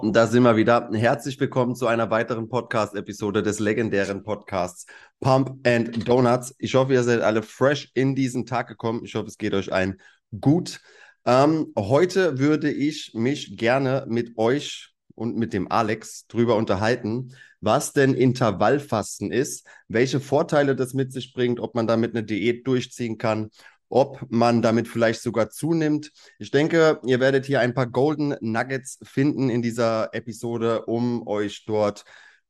Und da sind wir wieder. Herzlich willkommen zu einer weiteren Podcast-Episode des legendären Podcasts Pump and Donuts. Ich hoffe, ihr seid alle fresh in diesen Tag gekommen. Ich hoffe, es geht euch ein gut. Ähm, heute würde ich mich gerne mit euch und mit dem Alex drüber unterhalten, was denn Intervallfasten ist, welche Vorteile das mit sich bringt, ob man damit eine Diät durchziehen kann ob man damit vielleicht sogar zunimmt. Ich denke, ihr werdet hier ein paar Golden Nuggets finden in dieser Episode, um euch dort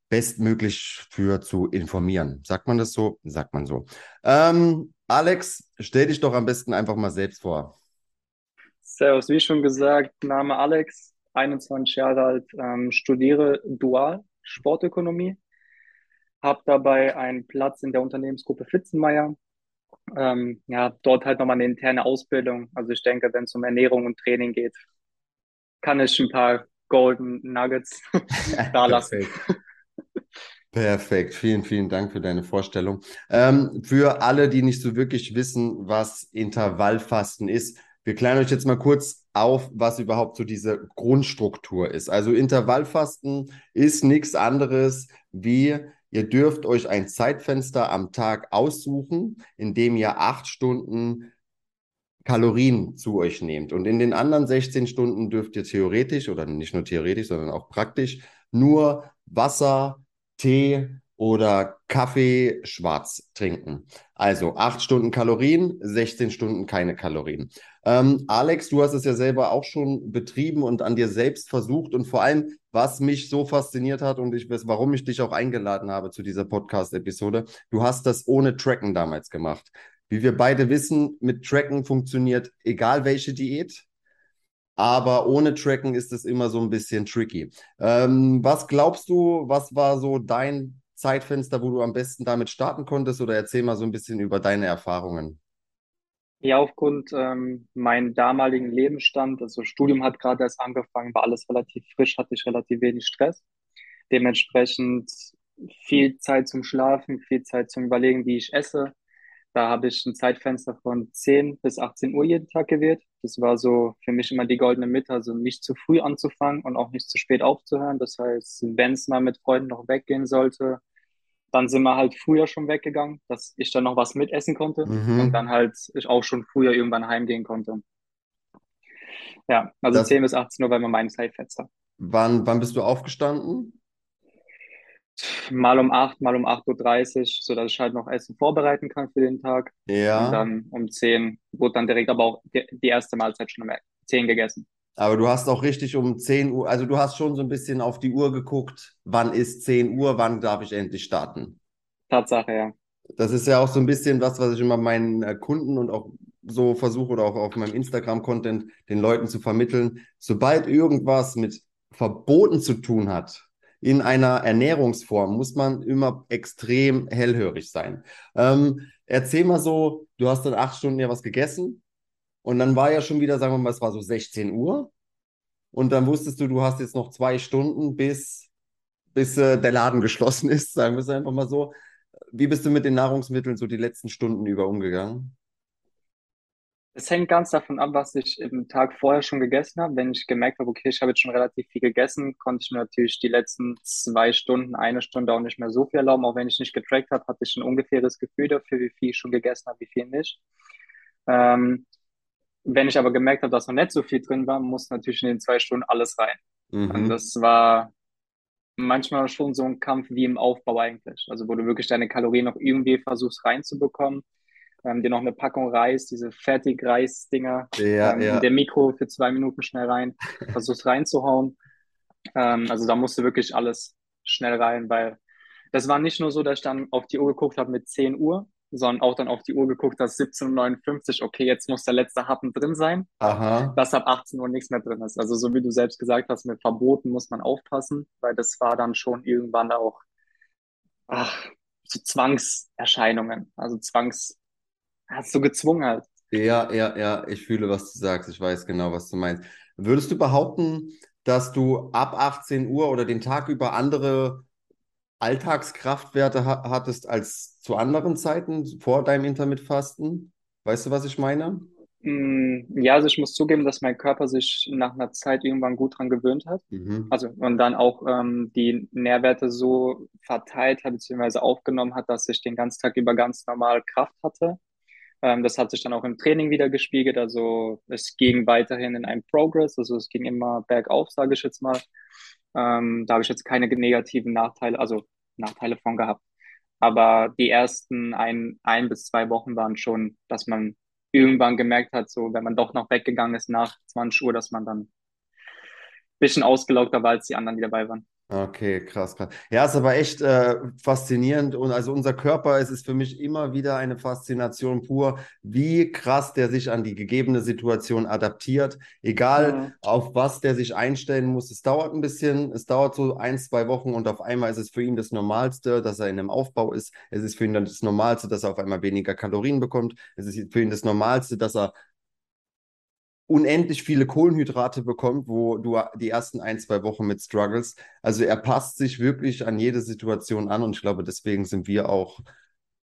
bestmöglich für zu informieren. Sagt man das so? Sagt man so. Ähm, Alex, stell dich doch am besten einfach mal selbst vor. Servus, wie schon gesagt, Name Alex, 21 Jahre alt, ähm, studiere dual Sportökonomie, habe dabei einen Platz in der Unternehmensgruppe Fitzenmeier, ähm, ja, dort halt nochmal eine interne Ausbildung. Also ich denke, wenn es um Ernährung und Training geht, kann ich ein paar Golden Nuggets da lassen. Perfekt, vielen, vielen Dank für deine Vorstellung. Ähm, für alle, die nicht so wirklich wissen, was Intervallfasten ist, wir klären euch jetzt mal kurz auf, was überhaupt so diese Grundstruktur ist. Also Intervallfasten ist nichts anderes wie Ihr dürft euch ein Zeitfenster am Tag aussuchen, in dem ihr acht Stunden Kalorien zu euch nehmt. Und in den anderen 16 Stunden dürft ihr theoretisch oder nicht nur theoretisch, sondern auch praktisch nur Wasser, Tee oder Kaffee schwarz trinken. Also acht Stunden Kalorien, 16 Stunden keine Kalorien. Ähm, Alex, du hast es ja selber auch schon betrieben und an dir selbst versucht und vor allem, was mich so fasziniert hat und ich weiß, warum ich dich auch eingeladen habe zu dieser Podcast-Episode, du hast das ohne Tracken damals gemacht. Wie wir beide wissen, mit Tracken funktioniert egal welche Diät, aber ohne Tracken ist es immer so ein bisschen tricky. Ähm, was glaubst du, was war so dein Zeitfenster, wo du am besten damit starten konntest? Oder erzähl mal so ein bisschen über deine Erfahrungen. Ja, aufgrund ähm, meinem damaligen Lebensstand, also Studium hat gerade erst angefangen, war alles relativ frisch, hatte ich relativ wenig Stress. Dementsprechend viel Zeit zum Schlafen, viel Zeit zum Überlegen, wie ich esse. Da habe ich ein Zeitfenster von 10 bis 18 Uhr jeden Tag gewählt. Das war so für mich immer die goldene Mitte, also nicht zu früh anzufangen und auch nicht zu spät aufzuhören. Das heißt, wenn es mal mit Freunden noch weggehen sollte, dann sind wir halt früher schon weggegangen, dass ich dann noch was mitessen konnte mhm. und dann halt ich auch schon früher irgendwann heimgehen konnte. Ja, also das, 10 bis 18 Uhr war immer mein Zeitfenster. Wann, wann bist du aufgestanden? Mal um 8, mal um 8.30 Uhr, sodass ich halt noch Essen vorbereiten kann für den Tag. Ja. Und dann um 10 wurde dann direkt aber auch die, die erste Mahlzeit schon um 10 gegessen. Aber du hast auch richtig um 10 Uhr, also du hast schon so ein bisschen auf die Uhr geguckt, wann ist 10 Uhr, wann darf ich endlich starten? Tatsache, ja. Das ist ja auch so ein bisschen was, was ich immer meinen äh, Kunden und auch so versuche oder auch auf meinem Instagram-Content den Leuten zu vermitteln. Sobald irgendwas mit Verboten zu tun hat, in einer Ernährungsform, muss man immer extrem hellhörig sein. Ähm, erzähl mal so, du hast dann acht Stunden ja was gegessen und dann war ja schon wieder, sagen wir mal, es war so 16 Uhr. Und dann wusstest du, du hast jetzt noch zwei Stunden, bis, bis äh, der Laden geschlossen ist, sagen wir es einfach mal so. Wie bist du mit den Nahrungsmitteln so die letzten Stunden über umgegangen? Es hängt ganz davon ab, was ich im Tag vorher schon gegessen habe. Wenn ich gemerkt habe, okay, ich habe jetzt schon relativ viel gegessen, konnte ich mir natürlich die letzten zwei Stunden, eine Stunde auch nicht mehr so viel erlauben. Auch wenn ich nicht getrackt habe, hatte ich ein ungefähres Gefühl dafür, wie viel ich schon gegessen habe, wie viel nicht. Ähm, wenn ich aber gemerkt habe, dass noch nicht so viel drin war, muss natürlich in den zwei Stunden alles rein. Mhm. Und das war manchmal schon so ein Kampf wie im Aufbau eigentlich. Also wo du wirklich deine Kalorien noch irgendwie versuchst reinzubekommen. Ähm, dir noch eine Packung Reis, diese Fertig-Reis-Dinger ja, ähm, ja. der Mikro für zwei Minuten schnell rein, versuchst reinzuhauen. Ähm, also da musste wirklich alles schnell rein, weil das war nicht nur so, dass ich dann auf die Uhr geguckt habe mit 10 Uhr, sondern auch dann auf die Uhr geguckt, dass 17.59 okay, jetzt muss der letzte Happen drin sein, Aha. dass ab 18 Uhr nichts mehr drin ist. Also so wie du selbst gesagt hast, mit Verboten muss man aufpassen, weil das war dann schon irgendwann auch ach, so Zwangserscheinungen, also Zwangs, hast du gezwungen halt. Ja, ja, ja, ich fühle, was du sagst, ich weiß genau, was du meinst. Würdest du behaupten, dass du ab 18 Uhr oder den Tag über andere Alltagskraftwerte ha hattest als zu anderen Zeiten vor deinem Intermittfasten? Weißt du, was ich meine? Mm, Ja, also ich muss zugeben, dass mein Körper sich nach einer Zeit irgendwann gut dran gewöhnt hat. Mhm. Also und dann auch ähm, die Nährwerte so verteilt hat, beziehungsweise aufgenommen hat, dass ich den ganzen Tag über ganz normal Kraft hatte. Ähm, das hat sich dann auch im Training wieder gespiegelt. Also es ging weiterhin in einem Progress, also es ging immer bergauf, sage ich jetzt mal. Ähm, da habe ich jetzt keine negativen Nachteile, also Nachteile von gehabt. Aber die ersten ein, ein bis zwei Wochen waren schon, dass man irgendwann gemerkt hat, so wenn man doch noch weggegangen ist nach 20 Uhr, dass man dann ein bisschen ausgelaugter war, als die anderen, die dabei waren. Okay, krass, krass. Ja, ist aber echt äh, faszinierend und also unser Körper, es ist für mich immer wieder eine Faszination pur, wie krass der sich an die gegebene Situation adaptiert, egal Mhm. auf was der sich einstellen muss. Es dauert ein bisschen, es dauert so ein, zwei Wochen und auf einmal ist es für ihn das Normalste, dass er in einem Aufbau ist. Es ist für ihn dann das Normalste, dass er auf einmal weniger Kalorien bekommt. Es ist für ihn das Normalste, dass er unendlich viele Kohlenhydrate bekommt, wo du die ersten ein, zwei Wochen mit struggles. Also er passt sich wirklich an jede Situation an und ich glaube, deswegen sind wir auch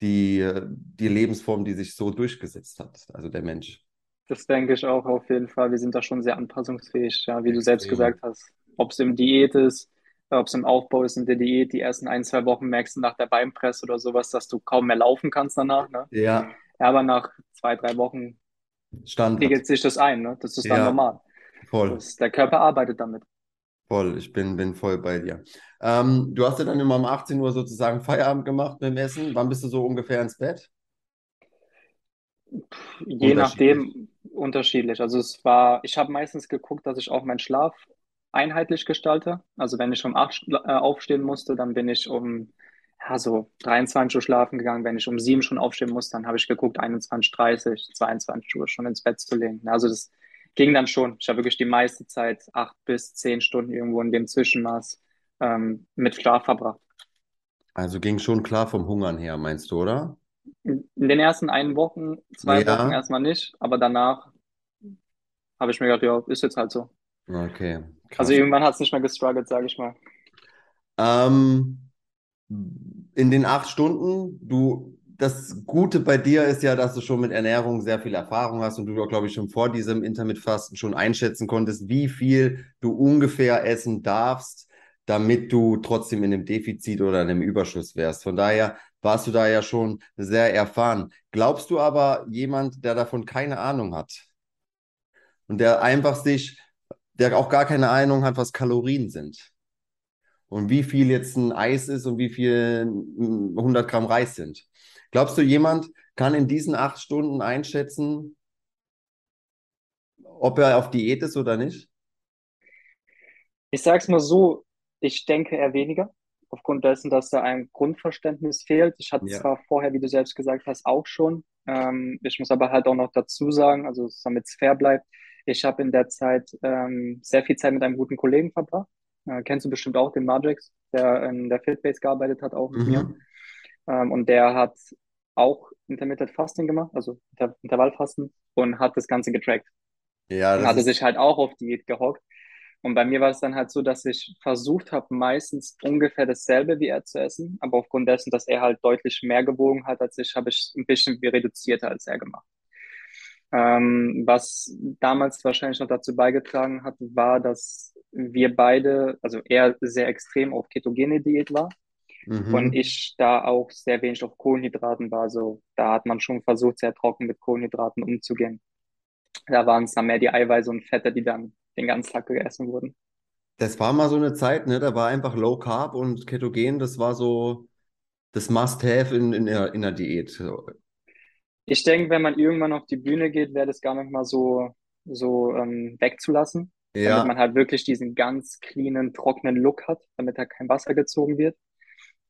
die, die Lebensform, die sich so durchgesetzt hat, also der Mensch. Das denke ich auch auf jeden Fall. Wir sind da schon sehr anpassungsfähig, ja, wie du selbst gesagt hast. Ob es im Diät ist, ob es im Aufbau ist in der Diät, die ersten ein, zwei Wochen merkst du nach der Beinpresse oder sowas, dass du kaum mehr laufen kannst danach, ne? Ja, aber nach zwei, drei Wochen Standard. pegelt sich das ein, ne? Das ist dann Ja, normal. voll, Das, der Körper arbeitet damit. voll. Ich bin, bin voll bei dir. Ähm, du hast ja dann immer um 18 Uhr sozusagen Feierabend gemacht mit dem Essen. Wann bist du so ungefähr ins Bett? Je Unterschiedlich. nachdem unterschiedlich. Also es war, ich habe meistens geguckt, dass ich auch meinen Schlaf einheitlich gestalte. Also wenn ich um acht schla- äh, aufstehen musste, dann bin ich um ja, so 23 Uhr schlafen gegangen. Wenn ich um sieben schon aufstehen musste, dann habe ich geguckt, 21, 30, 22 Uhr schon ins Bett zu legen. Also das ging dann schon. Ich habe wirklich die meiste Zeit, acht bis zehn Stunden irgendwo in dem Zwischenmaß ähm, mit Schlaf verbracht. Also ging schon klar vom Hungern her, meinst du, oder? In den ersten einen Wochen, zwei Wochen Ja. erstmal nicht, aber danach habe ich mir gedacht, ja, ist jetzt halt so. Okay, Also krass. irgendwann hat es nicht mehr gestruggelt, sage ich mal. Ähm, in den acht Stunden, du, das Gute bei dir ist ja, dass du schon mit Ernährung sehr viel Erfahrung hast und du, glaube ich, schon vor diesem Intermittfasten schon einschätzen konntest, wie viel du ungefähr essen darfst, damit du trotzdem in einem Defizit oder in einem Überschuss wärst. Von daher warst du da ja schon sehr erfahren. Glaubst du aber, jemand, der davon keine Ahnung hat und der einfach sich, der auch gar keine Ahnung hat, was Kalorien sind? Und wie viel jetzt ein Eis ist und wie viel 100 Gramm Reis sind. Glaubst du, jemand kann in diesen acht Stunden einschätzen, ob er auf Diät ist oder nicht? Ich sage es mal so, ich denke eher weniger, aufgrund dessen, dass da ein Grundverständnis fehlt. Ich hatte Ja. zwar vorher, wie du selbst gesagt hast, auch schon. Ähm, ich muss aber halt auch noch dazu sagen, also damit es fair bleibt, ich habe in der Zeit ähm, sehr viel Zeit mit einem guten Kollegen verbracht. Äh, kennst du bestimmt auch den Marjex, der in der Fitbase gearbeitet hat, auch mit mir. Mhm. Ähm, und der hat auch Intermittent Fasting gemacht, also Inter Intervallfasten, und hat das Ganze getrackt. Ja, Und das hatte ist, sich halt auch auf Diät gehockt. Und bei mir war es dann halt so, dass ich versucht habe, meistens ungefähr dasselbe wie er zu essen, aber aufgrund dessen, dass er halt deutlich mehr gewogen hat als ich, habe ich ein bisschen reduzierter als er gemacht. Ähm, was damals wahrscheinlich noch dazu beigetragen hat, war, dass wir beide, also er sehr extrem auf ketogene Diät war und mhm. ich da auch sehr wenig auf Kohlenhydraten war. Also da hat man schon versucht, sehr trocken mit Kohlenhydraten umzugehen. Da waren es dann mehr die Eiweiße und Fette, die dann den ganzen Tag gegessen wurden. Das war mal so eine Zeit, ne? Da war einfach Low Carb und Ketogen, das war so das Must-have in, in in der Diät. Ich denke, wenn man irgendwann auf die Bühne geht, wäre das gar nicht mal so, so ähm, wegzulassen, damit man Ja, halt wirklich diesen ganz cleanen, trockenen Look hat, damit da kein Wasser gezogen wird.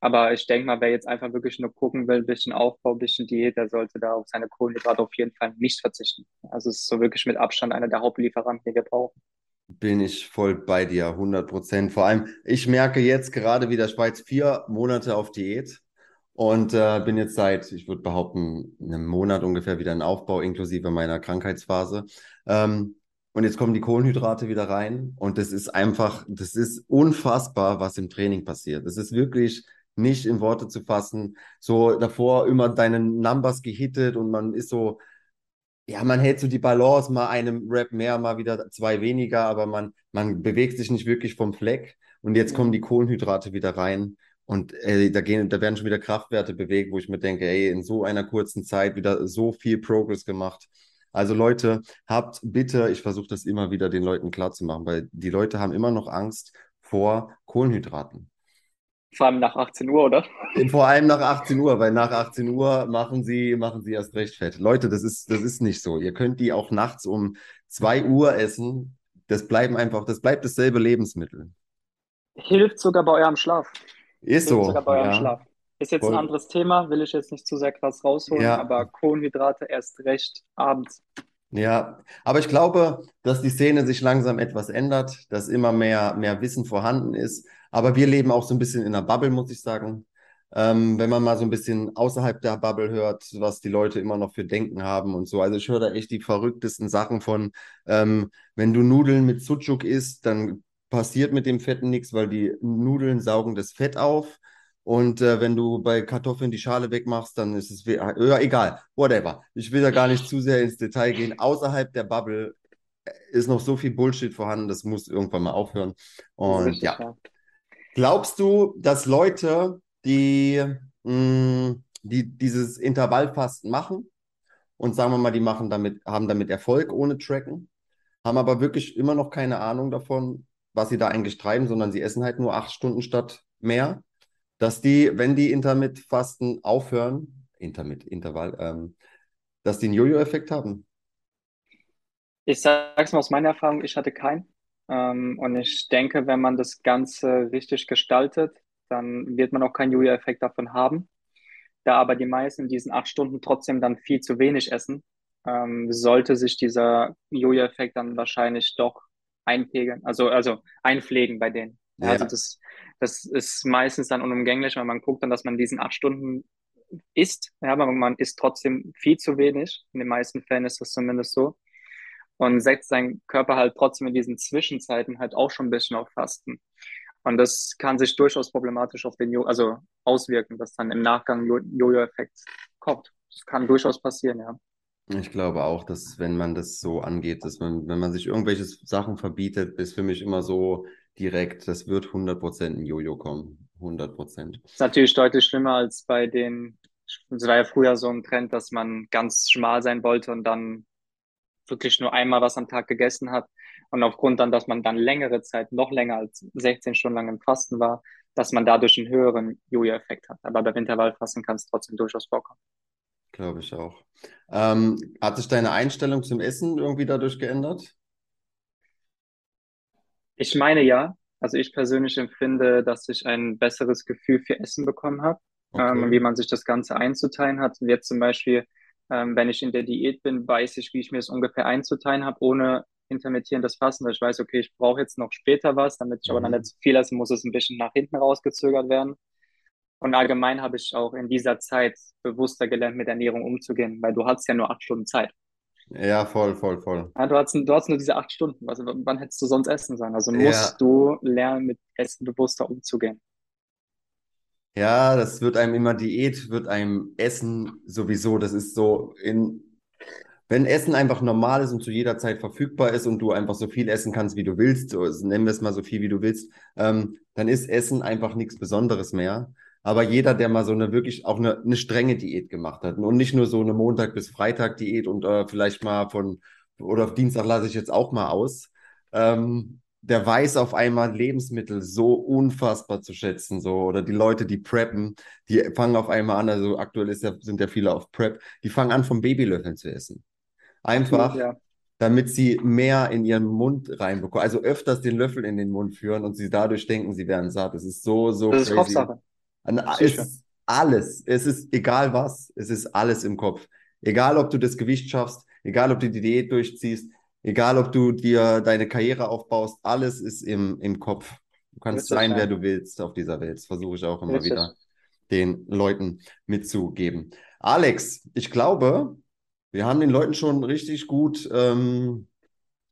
Aber ich denke mal, wer jetzt einfach wirklich nur gucken will, bisschen Aufbau, bisschen Diät, der sollte da auf seine Kohlenhydrate auf jeden Fall nicht verzichten. Also es ist so wirklich mit Abstand einer der Hauptlieferanten, die wir brauchen. bin ich voll bei dir, hundert Prozent. Vor allem, ich merke jetzt gerade wieder Schweiz vier Monate auf Diät. Und äh, bin jetzt seit, ich würde behaupten, einem Monat ungefähr wieder in Aufbau, inklusive meiner Krankheitsphase. Ähm, und jetzt kommen die Kohlenhydrate wieder rein. Und das ist einfach, das ist unfassbar, was im Training passiert. Das ist wirklich nicht in Worte zu fassen. So davor immer deine Numbers gehittet und man ist so ja, man hält so die Balance, mal einem Rap mehr, mal wieder zwei weniger, aber man, man bewegt sich nicht wirklich vom Fleck. Und jetzt kommen die. Kohlenhydrate wieder rein. Und ey, da gehen, da werden schon wieder Kraftwerte bewegt, wo ich mir denke, ey, in so einer kurzen Zeit wieder so viel Progress gemacht. Also Leute, habt bitte, ich versuche das immer wieder den Leuten klarzumachen, weil die Leute haben immer noch Angst vor Kohlenhydraten. Vor allem nach 18 Uhr, oder? Vor allem nach 18 Uhr, weil nach 18 Uhr machen sie, machen sie erst recht fett. Leute, das ist, das ist nicht so. Ihr könnt die auch nachts um 2 Uhr essen. Das bleiben einfach, das bleibt dasselbe Lebensmittel. Hilft sogar bei eurem Schlaf. Ist so, sogar bei ja. Schlaf. Ist jetzt ein Voll. anderes Thema, will ich jetzt nicht zu sehr krass rausholen, Ja, aber Kohlenhydrate erst recht abends. ja. Aber ich glaube, dass die Szene sich langsam etwas ändert, dass immer mehr, mehr Wissen vorhanden ist. Aber wir leben auch so ein bisschen in einer Bubble, muss ich sagen. Ähm, wenn man mal so ein bisschen außerhalb der Bubble hört, was die Leute immer noch für Denken haben und so. Also ich höre da echt die verrücktesten Sachen von, ähm, wenn du Nudeln mit Sucuk isst, dann passiert mit dem Fetten nichts, weil die Nudeln saugen das Fett auf. Und äh, wenn du bei Kartoffeln die Schale wegmachst, dann ist es, we- ja, egal, whatever. Ich will da gar nicht zu sehr ins Detail gehen. Außerhalb der Bubble ist noch so viel Bullshit vorhanden, das muss irgendwann mal aufhören. Und ja, glaubst du, dass Leute, die, mh, die dieses Intervallfasten machen und sagen wir mal, die machen damit, haben damit Erfolg ohne Tracken, haben aber wirklich immer noch keine Ahnung davon, was sie da eigentlich treiben, sondern sie essen halt nur acht Stunden statt mehr, dass die, wenn die Intermittfasten aufhören, Intermitt, Intervall, ähm, dass die einen Jojo-Effekt haben? Ich sage es mal aus meiner Erfahrung, ich hatte keinen. Ähm, und ich denke, wenn man das Ganze richtig gestaltet, dann wird man auch keinen Jojo-Effekt davon haben. Da aber die meisten in diesen acht Stunden trotzdem dann viel zu wenig essen, ähm, sollte sich dieser Jojo-Effekt dann wahrscheinlich doch einpegeln, also, also einpflegen bei denen. Ja, also das, das ist meistens dann unumgänglich, weil man guckt dann, dass man diesen acht Stunden isst. Ja, aber man isst trotzdem viel zu wenig. In den meisten Fällen ist das zumindest so. Und setzt seinen Körper halt trotzdem in diesen Zwischenzeiten halt auch schon ein bisschen auf Fasten. Und das kann sich durchaus problematisch auf den jo also auswirken, dass dann im Nachgang Jo- Jojo-Effekt kommt. Das kann durchaus passieren, ja. Ich glaube auch, dass wenn man das so angeht, dass man, wenn man sich irgendwelche Sachen verbietet, ist für mich immer so direkt, das wird 100% ein Jojo kommen. 100%. Ist natürlich deutlich schlimmer als bei den, es war ja früher so ein Trend, dass man ganz schmal sein wollte und dann wirklich nur einmal was am Tag gegessen hat. Und aufgrund dann, dass man dann längere Zeit, noch länger als 16 Stunden lang im Fasten war, dass man dadurch einen höheren Jojo-Effekt hat. Aber beim Intervallfasten kann es trotzdem durchaus vorkommen. Glaube ich auch. Ähm, hat sich deine Einstellung zum Essen irgendwie dadurch geändert? Ich meine ja, also ich persönlich empfinde, dass ich ein besseres Gefühl für Essen bekommen habe, ähm, und Okay. wie man sich das Ganze einzuteilen hat. Und Jetzt zum Beispiel, ähm, wenn ich in der Diät bin, weiß ich, wie ich mir es ungefähr einzuteilen habe, ohne intermittierendes Fasten, ich weiß, okay, ich brauche jetzt noch später was, damit ich aber dann nicht Mhm. zu viel esse, muss es ein bisschen nach hinten rausgezögert werden. Und allgemein habe ich auch in dieser Zeit bewusster gelernt, mit Ernährung umzugehen, weil du hast ja nur acht Stunden Zeit. Ja, voll, voll, voll. Ja, du hast, du hast nur diese acht Stunden. Also, wann hättest du sonst essen sollen? Also Ja, musst du lernen, mit Essen bewusster umzugehen. ja, das wird einem immer Diät, wird einem Essen sowieso, das ist so in, wenn Essen einfach normal ist und zu jeder Zeit verfügbar ist und du einfach so viel essen kannst, wie du willst, nennen wir es mal so viel, wie du willst, ähm, dann ist Essen einfach nichts Besonderes mehr. Aber jeder, der mal so eine wirklich auch eine, eine strenge Diät gemacht hat und nicht nur so eine Montag bis Freitag Diät und äh, vielleicht mal von oder auf Dienstag lasse ich jetzt auch mal aus, ähm, der weiß auf einmal Lebensmittel so unfassbar zu schätzen, so oder die Leute, die preppen, die fangen auf einmal an, also aktuell ist ja, sind ja viele auf Prep, die fangen an, vom Babylöffeln zu essen. Einfach, ja. damit sie mehr in ihren Mund reinbekommen. Also öfters den Löffel in den Mund führen und sie dadurch denken, sie wären satt. Es ist so, so Das ist crazy. Kopfsache. Es alles. Es ist egal was. Es ist alles im Kopf. Egal, ob du das Gewicht schaffst, egal, ob du die Diät durchziehst, egal, ob du dir deine Karriere aufbaust, alles ist im, im Kopf. Du kannst sein, wer du willst auf dieser Welt. Das versuche ich auch immer Richtig. wieder den Leuten mitzugeben. Alex, ich glaube, wir haben den Leuten schon richtig gut ähm,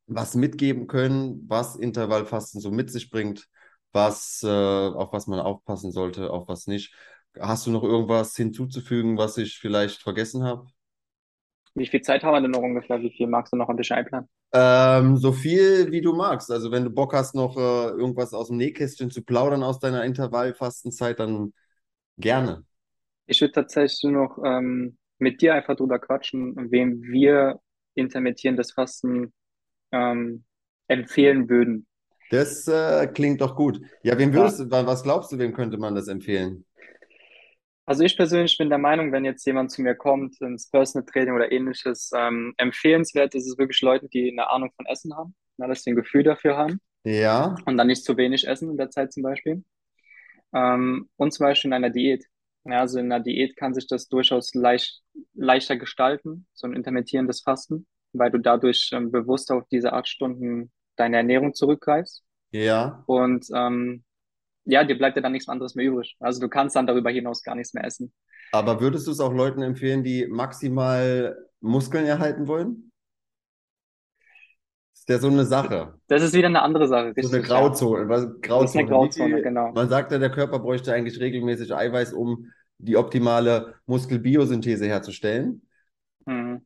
was mitgeben können, was Intervallfasten so mit sich bringt, was, äh, auf was man aufpassen sollte, auf was nicht. Hast du noch irgendwas hinzuzufügen, was ich vielleicht vergessen habe? Wie viel Zeit haben wir denn noch ungefähr? Wie viel magst du noch ein bisschen einplanen? Ähm, so viel wie du magst. Also wenn du Bock hast, noch äh, irgendwas aus dem Nähkästchen zu plaudern aus deiner Intervallfastenzeit, dann gerne. Ich würde tatsächlich noch ähm, mit dir einfach drüber quatschen, wem wir intermittierendes Fasten ähm, empfehlen würden. Das äh, klingt doch gut. Ja, wem würdest du, wa- was glaubst du, wem könnte man das empfehlen? Also ich persönlich bin der Meinung, wenn jetzt jemand zu mir kommt ins Personal Training oder ähnliches, ähm, empfehlenswert ist es wirklich Leuten, die eine Ahnung von Essen haben, na, dass sie ein Gefühl dafür haben Ja, und dann nicht zu wenig essen in der Zeit zum Beispiel. Ähm, und zum Beispiel in einer Diät. Ja, also in einer Diät kann sich das durchaus leicht, leichter gestalten, so ein intermittierendes Fasten, weil du dadurch ähm, bewusst auf diese acht Stunden deine Ernährung zurückgreifst. ja. Und ähm, ja, dir bleibt ja dann nichts anderes mehr übrig. Also du kannst dann darüber hinaus gar nichts mehr essen. Aber würdest du es auch Leuten empfehlen, die maximal Muskeln erhalten wollen? Ist ja so eine Sache. Das ist wieder eine andere Sache, So eine richtig. Grauzone. Was, Das ist Grauzone. eine Grauzone, genau. Man sagt ja, der Körper bräuchte eigentlich regelmäßig Eiweiß, um die optimale Muskelbiosynthese herzustellen. Mhm.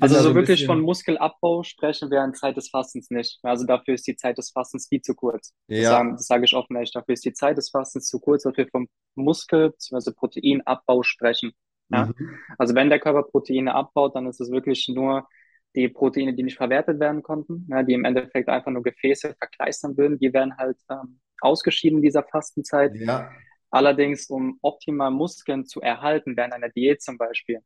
Also so wirklich bisschen- von Muskelabbau sprechen wir in Zeit des Fastens nicht. Also dafür ist die Zeit des Fastens viel zu kurz. Das, Ja. sagen, das sage ich offen ehrlich. Dafür ist die Zeit des Fastens zu kurz, dass wir vom Muskel- bzw. Proteinabbau sprechen. Ja? Mhm. Also wenn der Körper Proteine abbaut, dann ist es wirklich nur die Proteine, die nicht verwertet werden konnten, ja, die im Endeffekt einfach nur Gefäße verkleistern würden, die werden halt ähm, ausgeschieden in dieser Fastenzeit. Ja, Allerdings, um optimal Muskeln zu erhalten, während einer Diät zum Beispiel,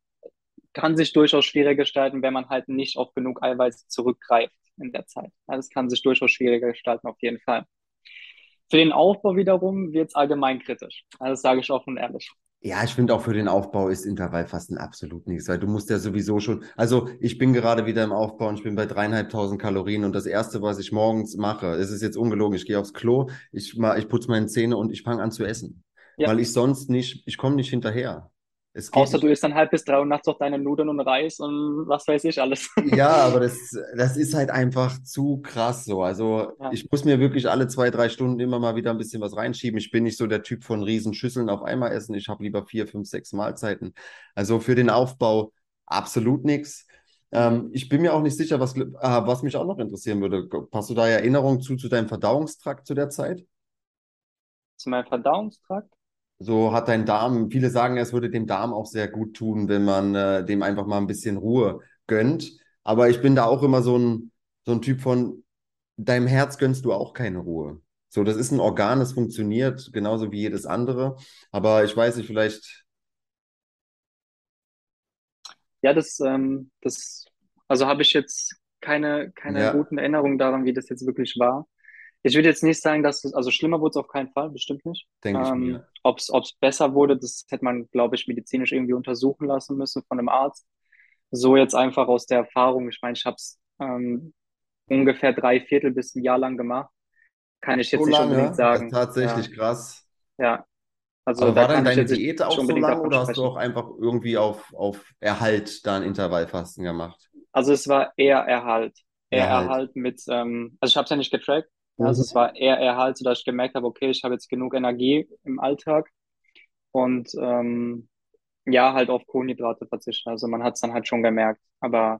kann sich durchaus schwieriger gestalten, wenn man halt nicht auf genug Eiweiß zurückgreift in der Zeit. Ja, das kann sich durchaus schwieriger gestalten, auf jeden Fall. Für den Aufbau wiederum wird es allgemein kritisch. Also das sage ich offen und ehrlich. Ja, ich finde auch für den Aufbau ist Intervallfasten absolut nichts, weil du musst ja sowieso schon, also ich bin gerade wieder im Aufbau und ich bin bei dreieinhalbtausend Kalorien und das Erste, was ich morgens mache, es ist jetzt ungelogen, ich gehe aufs Klo, ich, ich putze meine Zähne und ich fange an zu essen, Ja. weil ich sonst nicht, ich komme nicht hinterher. Außer du isst dann halb bis drei Uhr nachts noch deine Nudeln und Reis und was weiß ich alles. Ja, aber das, das ist halt einfach zu krass so. Also Ja. ich muss mir wirklich alle zwei, drei Stunden immer mal wieder ein bisschen was reinschieben. Ich bin nicht so der Typ von riesen Schüsseln auf einmal essen. Ich habe lieber vier, fünf, sechs Mahlzeiten. Also für den Aufbau absolut nichts. Ähm, ich bin mir auch nicht sicher, was, äh, was mich auch noch interessieren würde. Hast du da Erinnerungen zu, zu deinem Verdauungstrakt zu der Zeit? Zu meinem Verdauungstrakt. So hat dein Darm, viele sagen, es würde dem Darm auch sehr gut tun, wenn man äh, dem einfach mal ein bisschen Ruhe gönnt. Aber ich bin da auch immer so ein, so ein Typ von, deinem Herz gönnst du auch keine Ruhe. So, das ist ein Organ, das funktioniert genauso wie jedes andere. Aber ich weiß nicht, vielleicht, Ja, das, ähm, das, also habe ich jetzt keine, keine Ja. guten Erinnerungen daran, wie das jetzt wirklich war. Ich würde jetzt nicht sagen, dass es, also schlimmer wurde es auf keinen Fall, bestimmt nicht. denke ich Ähm, mir. ob es, besser wurde, das hätte man, glaube ich, medizinisch irgendwie untersuchen lassen müssen von einem Arzt. So jetzt einfach aus der Erfahrung, ich meine, ich habe es ähm, ungefähr drei Viertel bis ein Jahr lang gemacht, kann ich jetzt So nicht lange, unbedingt sagen. tatsächlich krass. Ja, ja. Also Aber war dann ich deine Diät auch so lang oder hast du auch einfach irgendwie auf, auf Erhalt da ein Intervallfasten gemacht? Also es war eher Erhalt. Eher Erhalt. Erhalt mit, ähm, also ich habe es ja nicht getrackt. Also es war eher Erhalt, sodass ich gemerkt habe, okay, ich habe jetzt genug Energie im Alltag und ähm, ja, halt auf Kohlenhydrate verzichten. Also man hat es dann halt schon gemerkt. Aber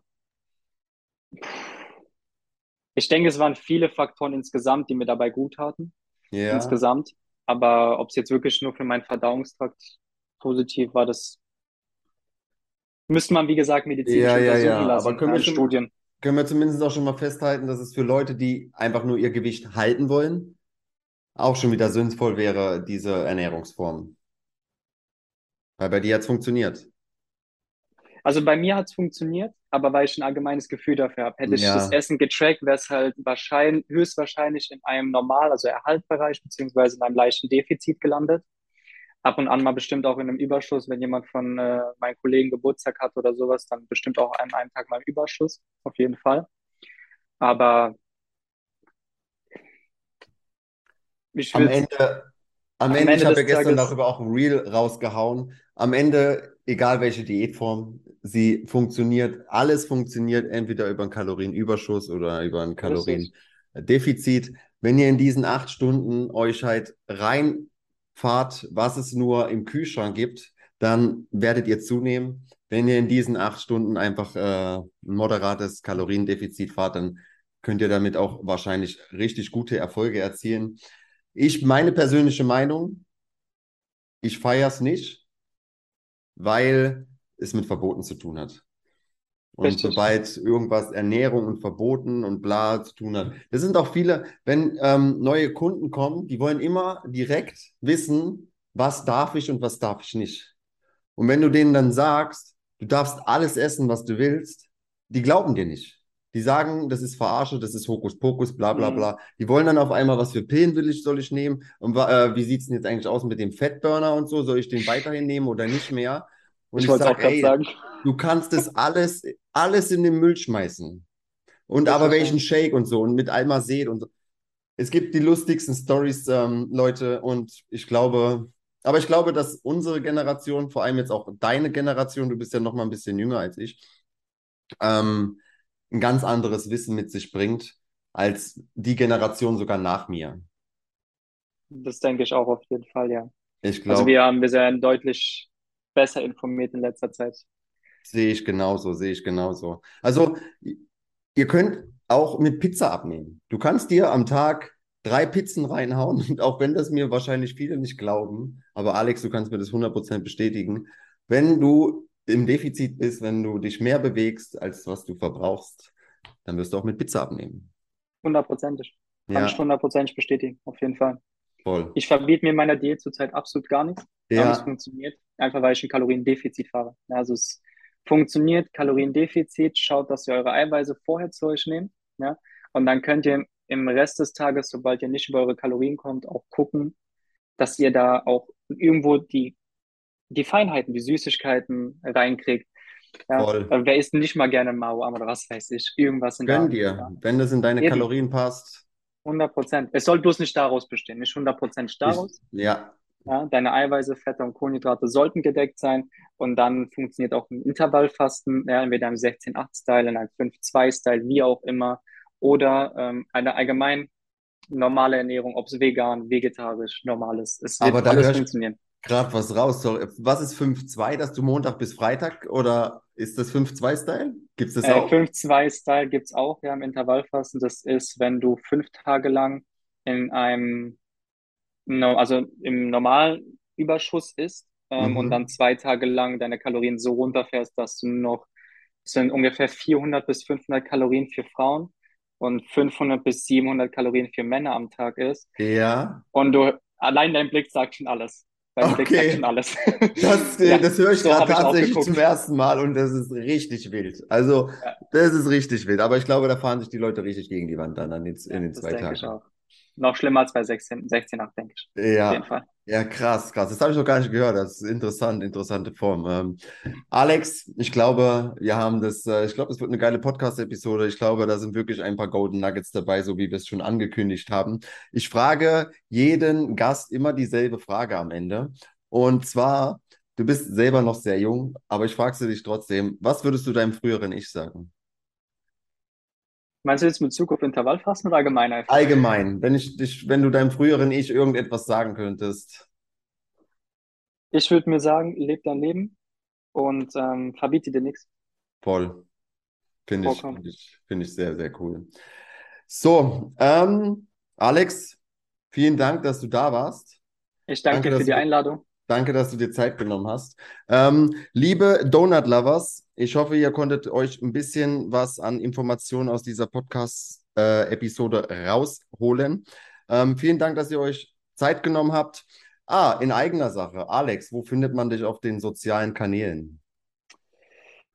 ich denke, es waren viele Faktoren insgesamt, die mir dabei gut taten, Ja. insgesamt. Aber ob es jetzt wirklich nur für meinen Verdauungstrakt positiv war, das müsste man, wie gesagt, medizinisch Ja, ja, untersuchen ja. lassen Aber können wir schon- Studien. Können wir zumindest auch schon mal festhalten, dass es für Leute, die einfach nur ihr Gewicht halten wollen, auch schon wieder sinnvoll wäre, diese Ernährungsform. Weil bei dir hat es funktioniert. Also bei mir hat es funktioniert, aber weil ich ein allgemeines Gefühl dafür habe. Hätte ich Ja. das Essen getrackt, wäre es halt wahrscheinlich, höchstwahrscheinlich in einem Normal, also Erhaltbereich, beziehungsweise in einem leichten Defizit gelandet. Ab und an mal bestimmt auch in einem Überschuss, wenn jemand von äh, meinen Kollegen Geburtstag hat oder sowas, dann bestimmt auch an einem Tag mal im Überschuss, auf jeden Fall. Aber ich Am Ende, am am Ende, ich Ende habe ja gestern Tages- darüber auch ein Reel rausgehauen. Am Ende, egal welche Diätform, sie funktioniert, alles funktioniert entweder über einen Kalorienüberschuss oder über ein So ist es. Kaloriendefizit. Wenn ihr in diesen acht Stunden euch halt reinfahrt, was es nur im Kühlschrank gibt, dann werdet ihr zunehmen. Wenn wenn ihr in diesen acht Stunden einfach äh, ein moderates Kaloriendefizit fahrt, dann könnt ihr damit auch wahrscheinlich richtig gute Erfolge erzielen. Ich, meine persönliche Meinung, ich feiere es nicht, weil es mit Verboten zu tun hat. Und Richtig. sobald irgendwas Ernährung und Verboten und bla zu tun hat. Das sind auch viele, wenn ähm, neue Kunden kommen, die wollen immer direkt wissen, was darf ich und was darf ich nicht. Und wenn du denen dann sagst, du darfst alles essen, was du willst, die glauben dir nicht. Die sagen, das ist Verarsche, das ist Hokuspokus, bla bla mhm. bla. Die wollen dann auf einmal, was für Pillen will ich, soll ich nehmen? Und äh, wie sieht es denn jetzt eigentlich aus mit dem Fettburner und so? Soll ich den weiterhin nehmen oder nicht mehr? Und ich, ich wollte auch gerade sagen. Du kannst das alles, alles in den Müll schmeißen. Und aber welchen Shake und so und mit Alma Seed und so. Es gibt die lustigsten Stories, ähm, Leute, und ich glaube, aber ich glaube, dass unsere Generation, vor allem jetzt auch deine Generation, du bist ja noch mal ein bisschen jünger als ich, ähm, ein ganz anderes Wissen mit sich bringt als die Generation sogar nach mir. Das denke ich auch auf jeden Fall, ja. Ich glaube. Also wir haben, wir sind deutlich besser informiert in letzter Zeit. Sehe ich genauso, sehe ich genauso. Also, ihr könnt auch mit Pizza abnehmen. Du kannst dir am Tag drei Pizzen reinhauen und auch wenn das mir wahrscheinlich viele nicht glauben, aber Alex, du kannst mir das 100% bestätigen, wenn du im Defizit bist, wenn du dich mehr bewegst, als was du verbrauchst, dann wirst du auch mit Pizza abnehmen. Hundertprozentig. Kann ja. ich hundertprozentig bestätigen, auf jeden Fall. Voll. Ich verbiete mir in meiner Diät zurzeit absolut gar nichts. Ja. Aber es funktioniert, einfach weil ich ein Kaloriendefizit fahre. Also es funktioniert, Kaloriendefizit, schaut, dass ihr eure Eiweiße vorher zu euch nehmt. Ja? Und dann könnt ihr im Rest des Tages, sobald ihr nicht über eure Kalorien kommt, auch gucken, dass ihr da auch irgendwo die, die Feinheiten, die Süßigkeiten reinkriegt. Ja, Voll. wer isst nicht mal gerne Mauer oder was weiß ich, irgendwas in Gönn dir, ja. wenn das in deine Eben. Kalorien passt. 100 Prozent. Es soll bloß nicht daraus bestehen, nicht 100 Prozent daraus. Ich, ja. ja. Deine Eiweiße, Fette und Kohlenhydrate sollten gedeckt sein und dann funktioniert auch ein Intervallfasten, ja, entweder im 16-8-Style, in einem 5-2-Style, wie auch immer, oder ähm, eine allgemein normale Ernährung, ob es vegan, vegetarisch, normales. Es wird Aber da alles funktionieren. Gerade was raus. Was ist 5-2, dass du Montag bis Freitag oder ist das 5-2-Style? Gibt es das äh, auch? 5-2-Style gibt es auch, ja, im Intervallfasten. Das ist, wenn du fünf Tage lang in einem, also im normalen Überschuss isst ähm, mhm. und dann zwei Tage lang deine Kalorien so runterfährst, dass du noch, das sind ungefähr 400 bis 500 Kalorien für Frauen und 500 bis 700 Kalorien für Männer am Tag ist. Ja. Und du, allein dein Blick sagt schon alles. Dein okay. Schon alles. Das, ja, das höre ich so gerade tatsächlich zum ersten Mal und das ist richtig wild. Also, ja. das ist richtig wild. Aber ich glaube, da fahren sich die Leute richtig gegen die Wand dann in den, in den zwei Tagen. Noch schlimmer als bei 16, 16 8, denke ich. Ja. Auf jeden Fall. Ja, krass, krass. Das habe ich noch gar nicht gehört. Das ist interessant, interessante Form. Ähm, Alex, ich glaube, wir haben das, äh, ich glaube, es wird eine geile Podcast-Episode. Ich glaube, da sind wirklich ein paar Golden Nuggets dabei, so wie wir es schon angekündigt haben. Ich frage jeden Gast immer dieselbe Frage am Ende. Und zwar, du bist selber noch sehr jung, aber ich frage sie dich trotzdem, was würdest du deinem früheren Ich sagen? Meinst du jetzt mit Bezug auf Intervallfasten oder allgemein einfach? Allgemein, wenn ich dich, wenn du deinem früheren Ich irgendetwas sagen könntest. Ich würde mir sagen, leb dein Leben und ähm, verbiete dir nichts. Voll. Finde ich, find ich, find ich sehr, sehr cool. So, ähm, Alex, vielen Dank, dass du da warst. Ich danke, danke für die Einladung. Danke, dass du dir Zeit genommen hast. Ähm, liebe Donut-Lovers, ich hoffe, ihr konntet euch ein bisschen was an Informationen aus dieser Podcast-Episode äh, rausholen. Ähm, vielen Dank, dass ihr euch Zeit genommen habt. Ah, in eigener Sache. Alex, wo findet man dich auf den sozialen Kanälen?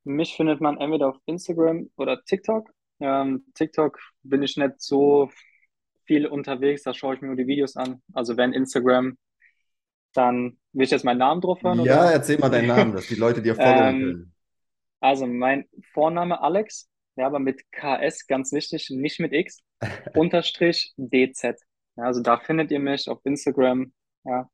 Mich findet man entweder auf Instagram oder TikTok. Ähm, TikTok bin ich nicht so viel unterwegs, da schaue ich mir nur die Videos an. Also wenn Instagram dann will ich jetzt meinen Namen drauf hören? Ja, oder? erzähl mal deinen Namen, dass die Leute dir folgen ähm, können. Also mein Vorname Alex, ja, aber mit KS, ganz wichtig, nicht mit X, unterstrich DZ. Ja, also da findet ihr mich auf Instagram, ja.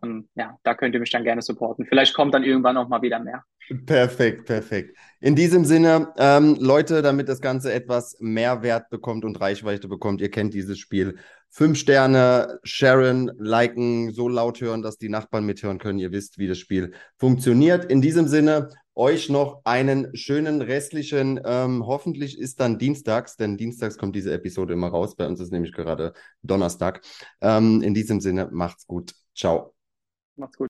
Und ja, da könnt ihr mich dann gerne supporten. Vielleicht kommt dann irgendwann auch mal wieder mehr. Perfekt, perfekt. In diesem Sinne, ähm, Leute, damit das Ganze etwas Mehrwert bekommt und Reichweite bekommt, ihr kennt dieses Spiel, Fünf Sterne, Sharon, liken, so laut hören, dass die Nachbarn mithören können. Ihr wisst, wie das Spiel funktioniert. In diesem Sinne, euch noch einen schönen restlichen, ähm, hoffentlich ist dann dienstags, denn dienstags kommt diese Episode immer raus. Bei uns ist nämlich gerade Donnerstag. Ähm, in diesem Sinne, macht's gut. Ciao. Macht's gut.